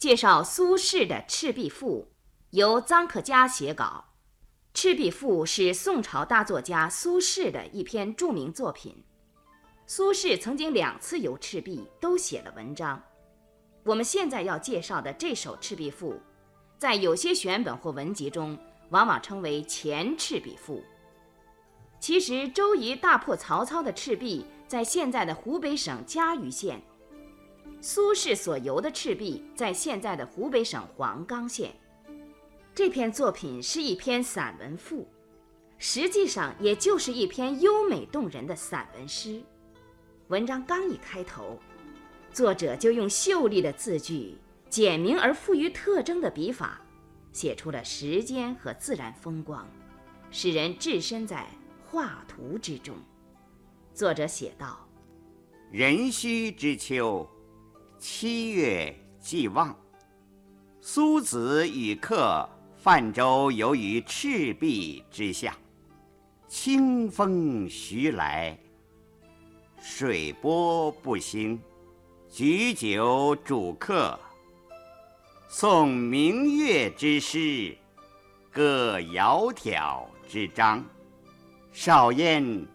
介绍苏轼的《赤壁赋》，由臧克家写稿。《赤壁赋》是宋朝大作家苏轼的一篇著名作品。苏轼曾经两次游赤壁，都写了文章。我们现在要介绍的这首《赤壁赋》，在有些选本或文集中，往往称为《前赤壁赋》。其实，周瑜大破曹操的赤壁，在现在的湖北省嘉鱼县；苏轼所游的赤壁，在现在的湖北省黄冈县。这篇作品是一篇散文赋，实际上也就是一篇优美动人的散文诗。文章刚一开头，作者就用秀丽的字句、简明而富于特征的笔法，写出了时间和自然风光，使人置身在画图之中。作者写道：“壬戌之秋，七月既望，苏子与客。”泛舟游于赤壁之下，清风徐来，水波不兴。举酒属客，诵明月之诗，歌窈窕之章。少焉，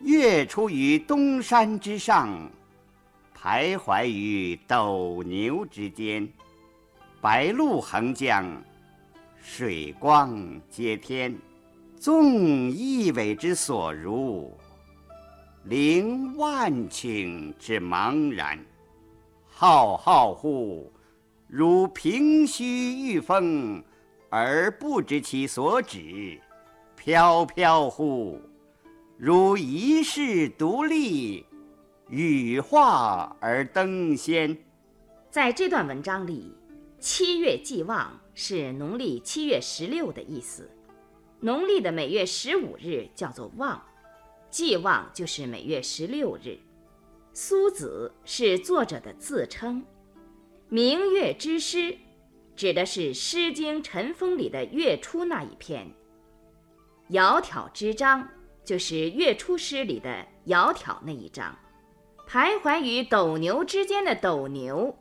月出于东山之上，徘徊于斗牛之间。白露横江。水光接天，纵一苇之所如，凌万顷之茫然。浩浩乎如凭虚御风，而不知其所止；飘飘乎如遗世独立，羽化而登仙。在这段文章里，七月既望。是农历七月十六的意思，农历的每月十五日叫做望，既望就是每月十六日。苏子是作者的自称，明月之诗指的是《诗经·陈风》里的月初那一篇，窈窕之章就是月初诗里的窈窕那一章，徘徊于斗牛之间的斗牛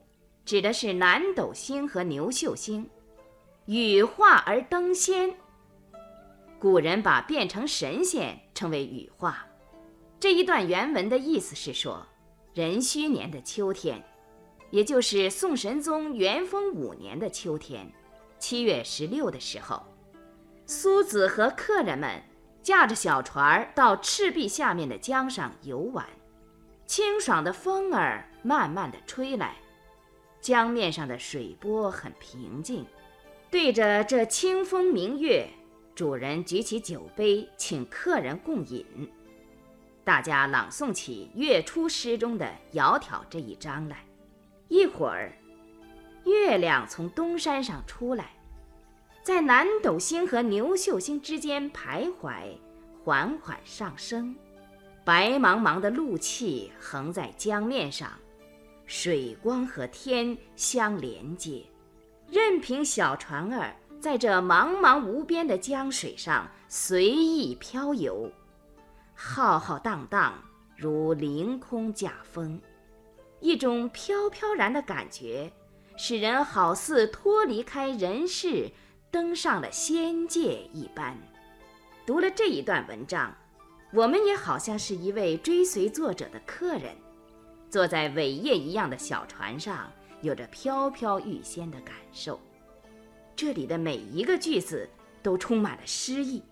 指的是南斗星和牛宿星。羽化而登仙，古人把变成神仙称为羽化。这一段原文的意思是说，壬戌年的秋天，也就是宋神宗元丰五年的秋天，七月十六的时候，苏子和客人们驾着小船到赤壁下面的江上游玩，清爽的风儿慢慢的吹来，江面上的水波很平静。对着这清风明月，主人举起酒杯，请客人共饮。大家朗诵起月初诗中的“窈窕”这一章来。一会儿，月亮从东山上出来，在南斗星和牛宿星之间徘徊，缓缓上升。白茫茫的露气横在江面上，水光和天相连接。任凭小船儿在这茫茫无边的江水上随意漂游，浩浩荡荡如凌空驾风，一种飘飘然的感觉，使人好似脱离开人世，登上了仙界一般。读了这一段文章，我们也好像是一位追随作者的客人，坐在伟业一样的小船上。有着飘飘欲仙的感受，这里的每一个句子都充满了诗意，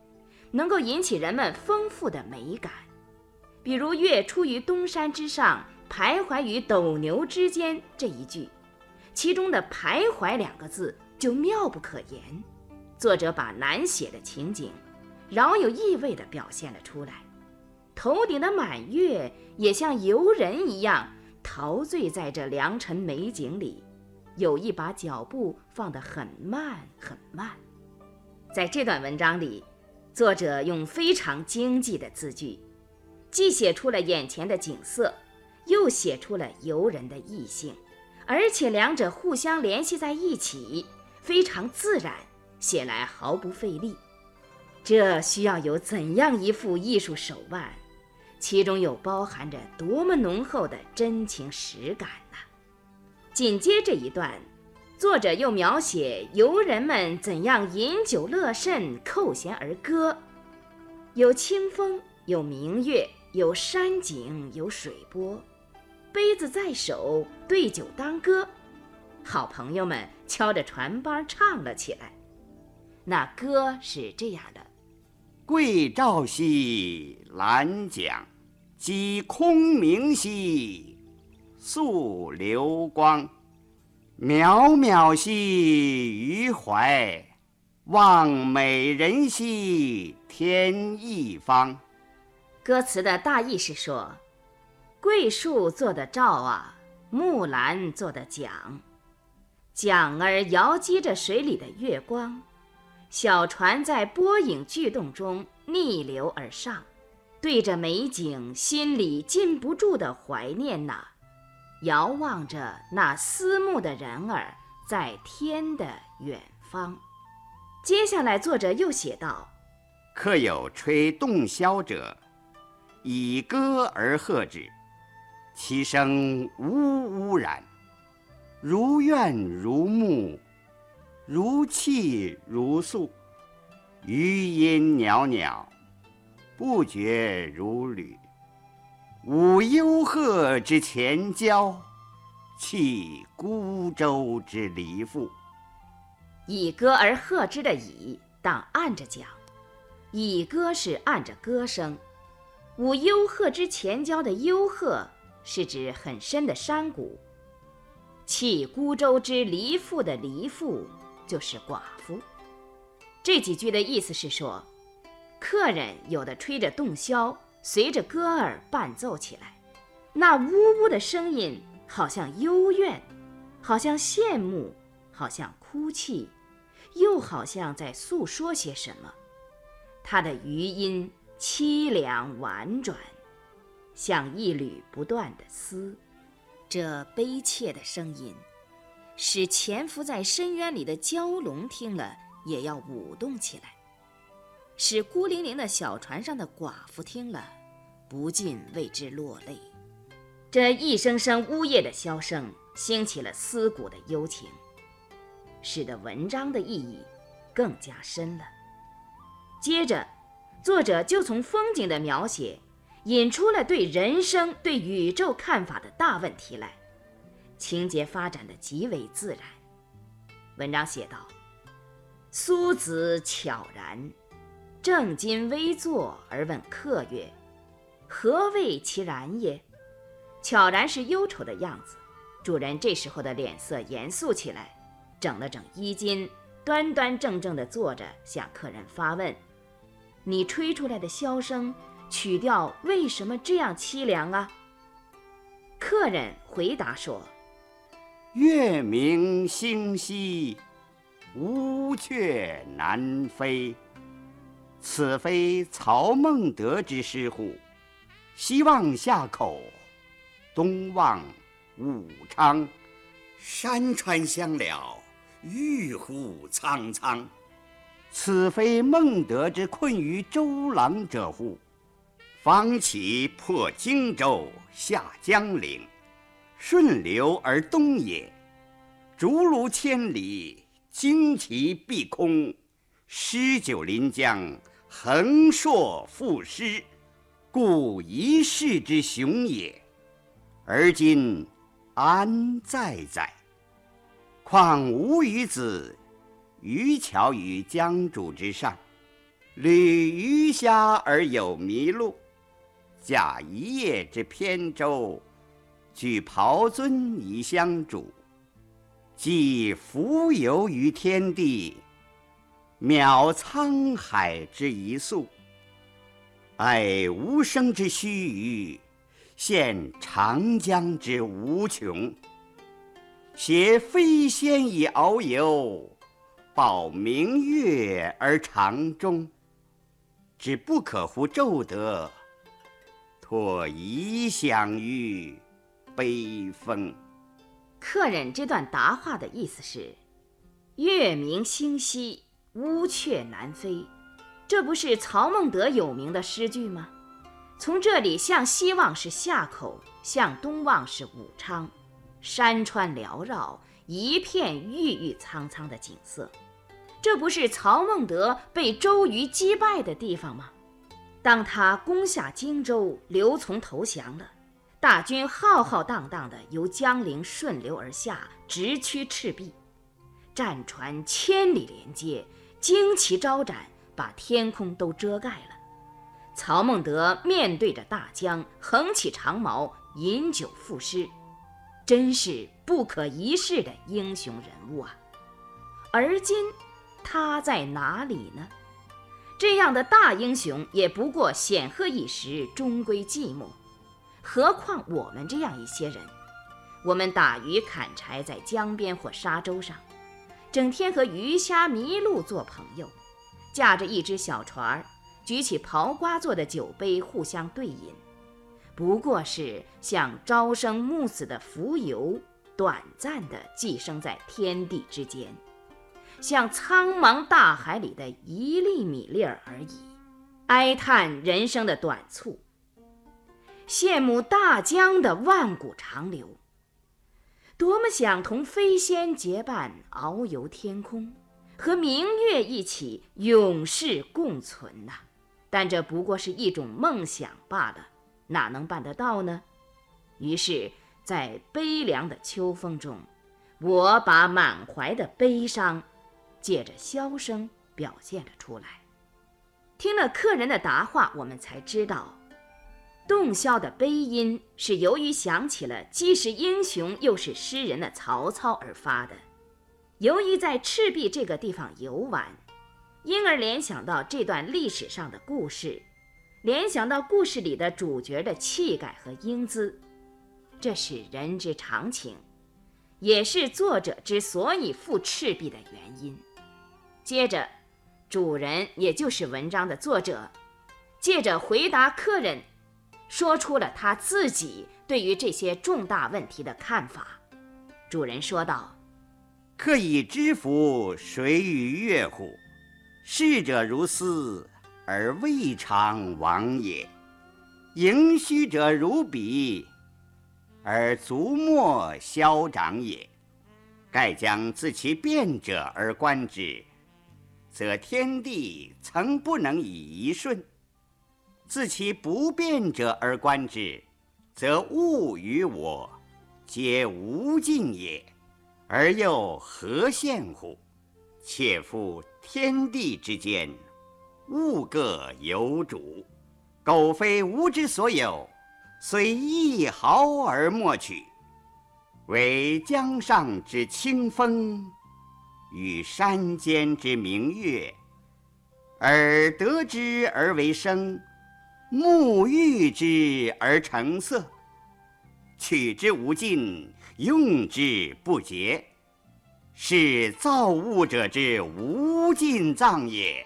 能够引起人们丰富的美感。比如“月出于东山之上，徘徊于斗牛之间”这一句，其中的“徘徊”两个字就妙不可言。作者把难写的情景，饶有意味地表现了出来。头顶的满月也像游人一样。陶醉在这良辰美景里，有意把脚步放得很慢很慢。在这段文章里，作者用非常经济的字句，既写出了眼前的景色，又写出了游人的意境，而且两者互相联系在一起，非常自然，写来毫不费力。这需要有怎样一副艺术手腕？其中又包含着多么浓厚的真情实感呢？紧接这一段，作者又描写游人们怎样饮酒乐甚，扣舷而歌，有清风，有明月，有山景，有水波，杯子在手，对酒当歌，好朋友们敲着船帮唱了起来。那歌是这样的：桂棹兮兰桨，击空明兮溯流光。渺渺兮予怀，望美人兮天一方。歌词的大意是说，桂树做的棹啊，木兰做的桨，桨儿摇击着水里的月光，小船在波影巨动中逆流而上，对着美景，心里禁不住的怀念呐。遥望着那思慕的人儿在天的远方。接下来，作者又写道：“客有吹洞箫者，以歌而和之，其声呜呜然，如怨如慕，如泣如诉，余音袅袅，不绝如缕。”舞幽壑之潜蛟，泣孤舟之离妇。以歌而和之的以，当按着讲。以歌是按着歌声。舞幽壑之潜蛟的幽壑，是指很深的山谷。泣孤舟之离妇的离妇，就是寡妇。这几句的意思是说，客人有的吹着洞箫。随着歌儿伴奏起来，那呜呜的声音好像幽怨，好像羡慕，好像哭泣，又好像在诉说些什么。它的余音凄凉婉转，像一缕不断的丝。这悲切的声音，使潜伏在深渊里的蛟龙听了也要舞动起来，使孤零零的小船上的寡妇听了。不禁为之落泪。这一声声呜咽的箫声，兴起了思古的幽情，使得文章的意义更加深了。接着，作者就从风景的描写，引出了对人生、对宇宙看法的大问题来，情节发展的极为自然。文章写道：“苏子悄然，正襟危坐而问客曰。”何谓其然也？悄然是忧愁的样子。主人这时候的脸色严肃起来，整了整衣襟，端端正正地坐着，向客人发问：“你吹出来的箫声曲调为什么这样凄凉啊？”客人回答说：“月明星稀，乌鹊南飞。此非曹孟德之诗乎？”西望夏口，东望武昌，山川相了，郁乎苍苍。此非孟德之困于周郎者乎？方其破荆州，下江陵，顺流而东也。竹庐千里，旌旗蔽空，诗酒临江，横槊赋诗。故一世之雄也，而今安在哉？况吾与子渔樵于江渚之上，侣鱼虾而友麋鹿，驾一叶之扁舟，举匏樽以相属，寄蜉蝣于天地，渺沧海之一粟。爱无声之须臾，羡长江之无穷。挟飞仙以遨游，抱明月而长终。只不可乎骤得，托遗响于悲风。客人这段答话的意思是：月明星稀，乌鹊南飞。这不是曹孟德有名的诗句吗？从这里向西望是夏口，向东望是武昌，山川缭绕，一片郁郁苍苍的景色。这不是曹孟德被周瑜击败的地方吗？当他攻下荆州，刘琮投降了，大军浩浩荡荡地由江陵顺流而下，直趋赤壁，战船千里连接，旌旗招展，把天空都遮盖了。曹孟德面对着大江，横起长矛，饮酒赋诗，真是不可一世的英雄人物啊！而今。他在哪里呢？这样的大英雄也不过显赫一时，终归寂寞。何况我们这样一些人，我们打鱼砍柴在江边或沙洲上，整天和鱼虾麋鹿做朋友，驾着一只小船儿，举起刨瓜做的酒杯，互相对饮，不过是像朝生暮死的蜉蝣，短暂的寄生在天地之间。像苍茫大海里的一粒米粒儿而已，哀叹人生的短促，羡慕大江的万古长流。多么想同飞仙结伴遨游天空，和明月一起永世共存呐！但这不过是一种梦想罢了，哪能办得到呢？于是，在悲凉的秋风中，我把满怀的悲伤。借着箫声表现了出来。听了客人的答话，我们才知道，洞箫的悲音是由于想起了既是英雄又是诗人的曹操而发的。由于在赤壁这个地方游玩，因而联想到这段历史上的故事，联想到故事里的主角的气概和英姿，这是人之常情，也是作者之所以赴赤壁的原因。接着，主人也就是文章的作者，借着回答客人，说出了他自己对于这些重大问题的看法。主人说道：“客以知夫谁与乐乎？逝者如斯，而未尝往也；盈虚者如彼，而足莫消长也。盖将自其变者而观之。”则天地曾不能以一瞬；自其不变者而观之，则物与我皆无尽也，而又何羡乎？且夫天地之间，物各有主，苟非吾之所有，虽一毫而莫取。惟江上之清风。与山间之明月，而得之而为生，沐浴之而成色，取之无尽，用之不竭，是造物者之无尽藏也，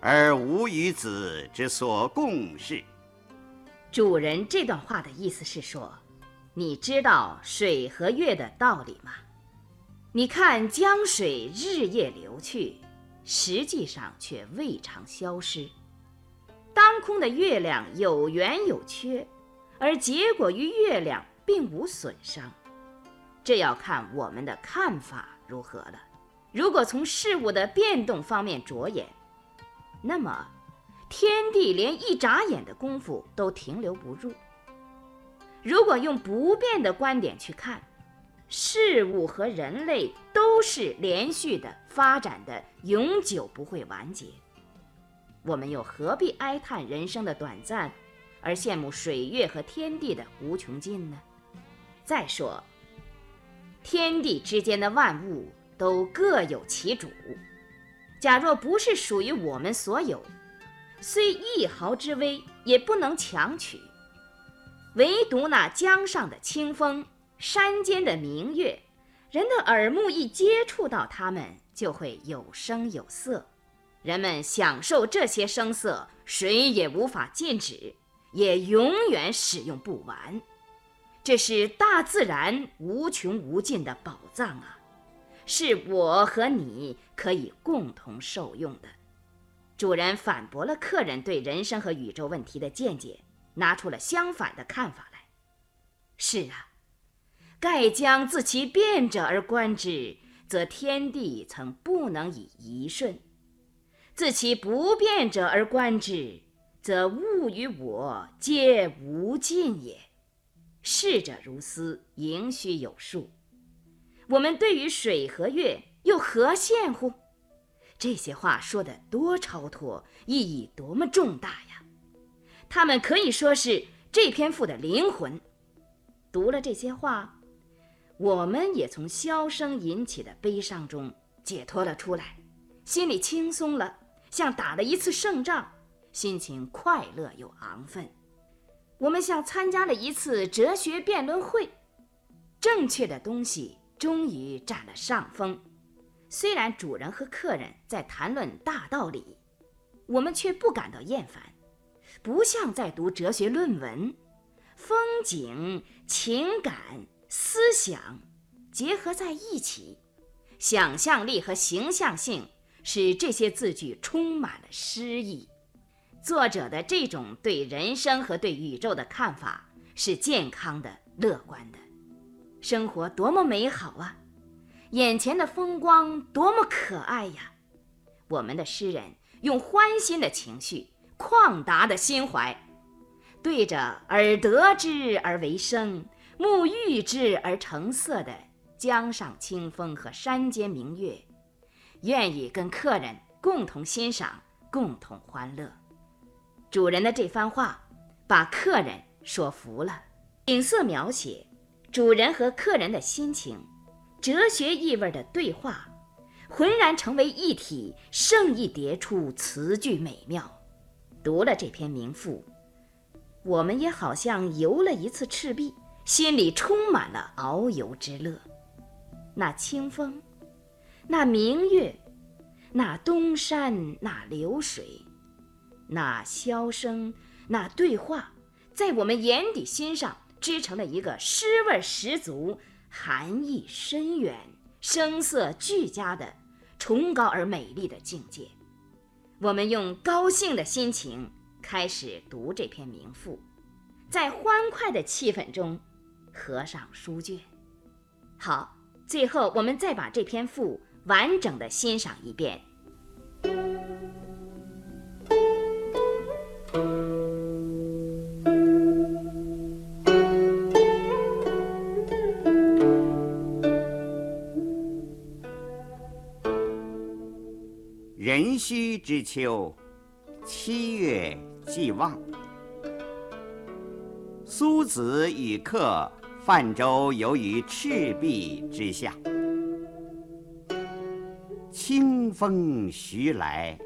而吾与子之所共事。主人这段话的意思是说，你知道水和月的道理吗？你看江水日夜流去，实际上却未尝消失；当空的月亮有圆有缺，而结果与月亮并无损伤。这要看我们的看法如何了。如果从事物的变动方面着眼，那么天地连一眨眼的功夫都停留不住；如果用不变的观点去看，事物和人类都是连续的发展的，永久不会完结。我们又何必哀叹人生的短暂，而羡慕水月和天地的无穷尽呢？再说，天地之间的万物都各有其主，假若不是属于我们所有，虽一毫之微也不能强取。唯独那江上的清风。山间的明月，人的耳目一接触到它们，就会有声有色。人们享受这些声色，谁也无法禁止，也永远使用不完。这是大自然无穷无尽的宝藏啊，是我和你可以共同受用的。主人反驳了客人对人生和宇宙问题的见解，拿出了相反的看法来。是啊。盖将自其变者而观之，则天地曾不能以一瞬；自其不变者而观之，则物与我皆无尽也。逝者如斯，盈虚有数。我们对于水和月又何羡乎？这些话说得多超脱，意义多么重大呀！他们可以说是这篇赋的灵魂。读了这些话，我们也从箫声引起的悲伤中解脱了出来，心里轻松了，像打了一次胜仗，心情快乐又昂奋。我们像参加了一次哲学辩论会，正确的东西终于占了上风。虽然主人和客人在谈论大道理，我们却不感到厌烦，不像在读哲学论文。风景、情感、思想结合在一起，想象力和形象性使这些字句充满了诗意。作者的这种对人生和对宇宙的看法是健康的、乐观的。生活多么美好啊！眼前的风光多么可爱呀！我们的诗人用欢欣的情绪、旷达的心怀，对着耳得之而为声、目遇之而成色的江上清风和山间明月，愿意跟客人共同欣赏、共同欢乐。主人的这番话，把客人说服了。景色描写，主人和客人的心情，哲学意味的对话，浑然成为一体，圣意迭出，词句美妙。读了这篇名赋，我们也好像游了一次赤壁，心里充满了遨游之乐。那清风，那明月，那东山，那流水。那箫声，那对话，在我们眼底心上织成了一个诗味十足、含义深远、声色俱佳的崇高而美丽的境界。我们用高兴的心情开始读这篇名赋，在欢快的气氛中合上书卷。好，最后我们再把这篇赋完整的欣赏一遍。壬戌之秋，七月既望。苏子与客泛舟游于赤壁之下，风徐来，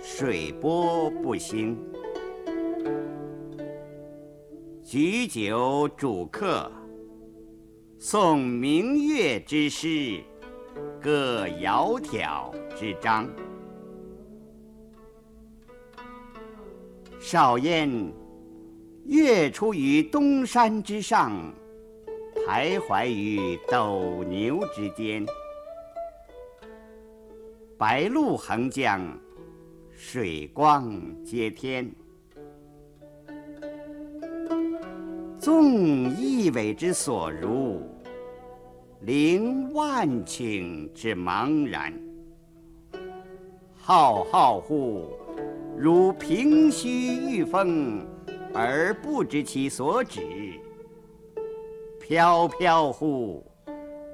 水波不兴。举酒属客，诵明月之诗，歌窈窕。之章。少焉，月出于东山之上，徘徊于斗牛之间。白露横江，水光接天。纵一苇之所如，凌万顷之茫然。浩浩乎如凭虚御风，而不知其所止；飘飘乎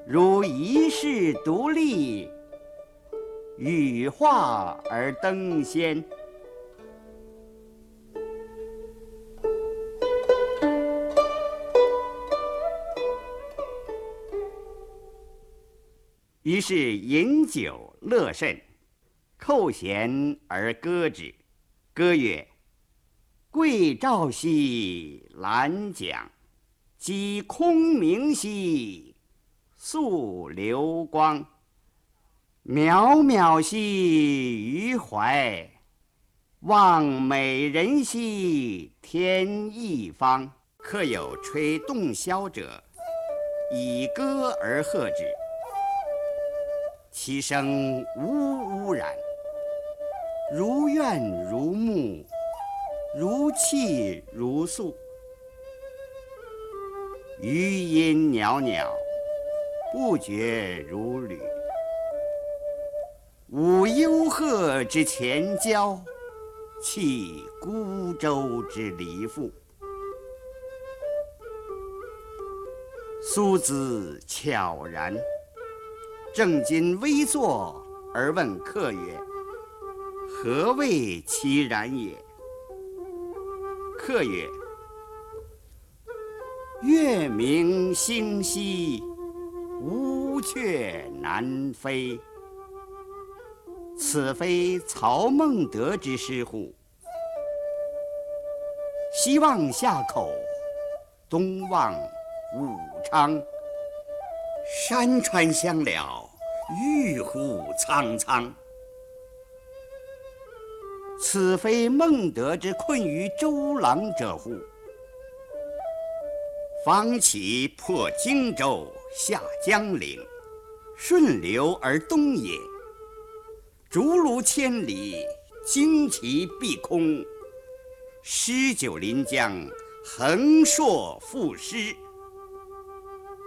如遗世独立，羽化而登仙。于是饮酒乐甚。扣舷而歌之，歌曰：“桂棹兮兰桨，击空明兮溯流光。渺渺兮予怀，望美人兮天一方。”客有吹洞箫者，以歌而和之，其声呜呜然。如怨如慕，如泣如诉。余音袅袅，不绝如缕。舞幽壑之潜蛟，弃孤舟之离妇。苏子悄然，正襟危坐而问客曰：“何谓其然也？”客曰：“月明星稀，乌鹊南飞。此非曹孟德之诗乎？西望夏口，东望武昌。山川相了，郁乎苍苍。此非孟德之困于周郎者乎？方其破荆州，下江陵，顺流而东也。竹庐千里，旌旗蔽空。诗酒临江，横槊赋诗。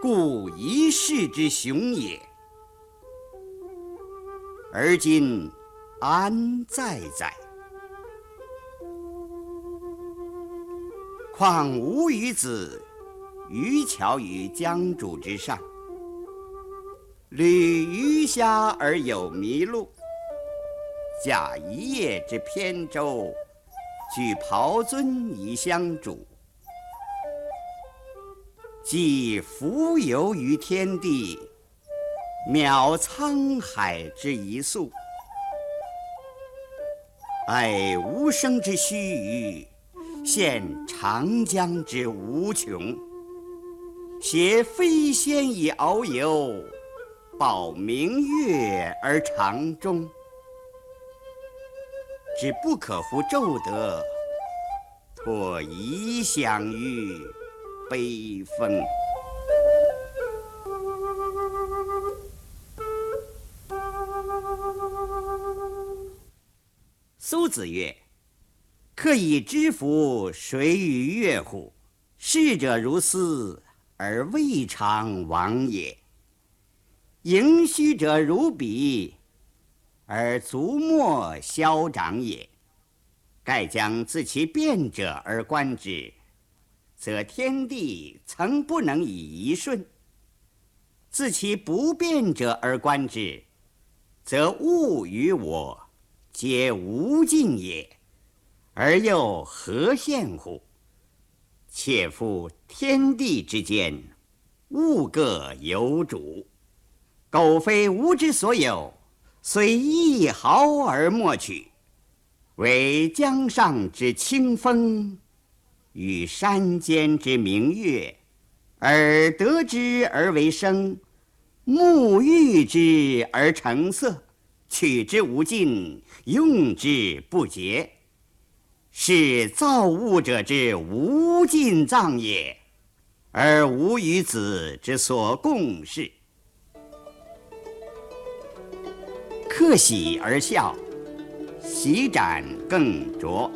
故一世之雄也。而今安在哉？况吾与子渔樵于江渚之上，侣鱼虾而友麋鹿。驾一叶之扁舟，举匏樽以相属。寄蜉蝣于天地，渺沧海之一粟。哀吾生之须臾，羡长江之无穷。挟飞仙以遨游，抱明月而长终。只不可乎骤得，托遗响于悲风。苏子曰：“客以知夫谁与乐乎？逝者如斯，而未尝往也；盈虚者如彼。”而足莫消长也。盖将自其变者而观之，则天地曾不能以一瞬；自其不变者而观之，则物与我皆无尽也。而又何羡乎？且夫天地之间，物各有主，苟非吾之所有。虽一毫而莫取，惟江上之清风，与山间之明月，而得之而为声，沐浴之而成色，取之无尽，用之不竭，是造物者之无尽藏也，而吾与子之所共适。客喜而笑，喜盏更酌。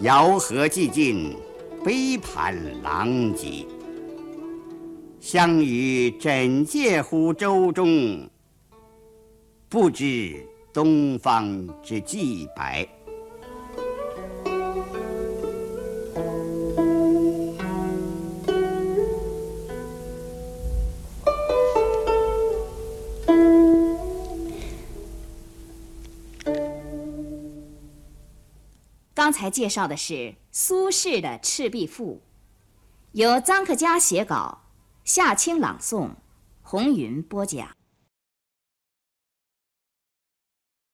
肴核既尽，杯盘狼藉。相与枕藉乎舟中，不知东方之既白。才介绍的是苏轼的《赤壁赋》，由臧克家写稿，夏青朗诵，红云播讲。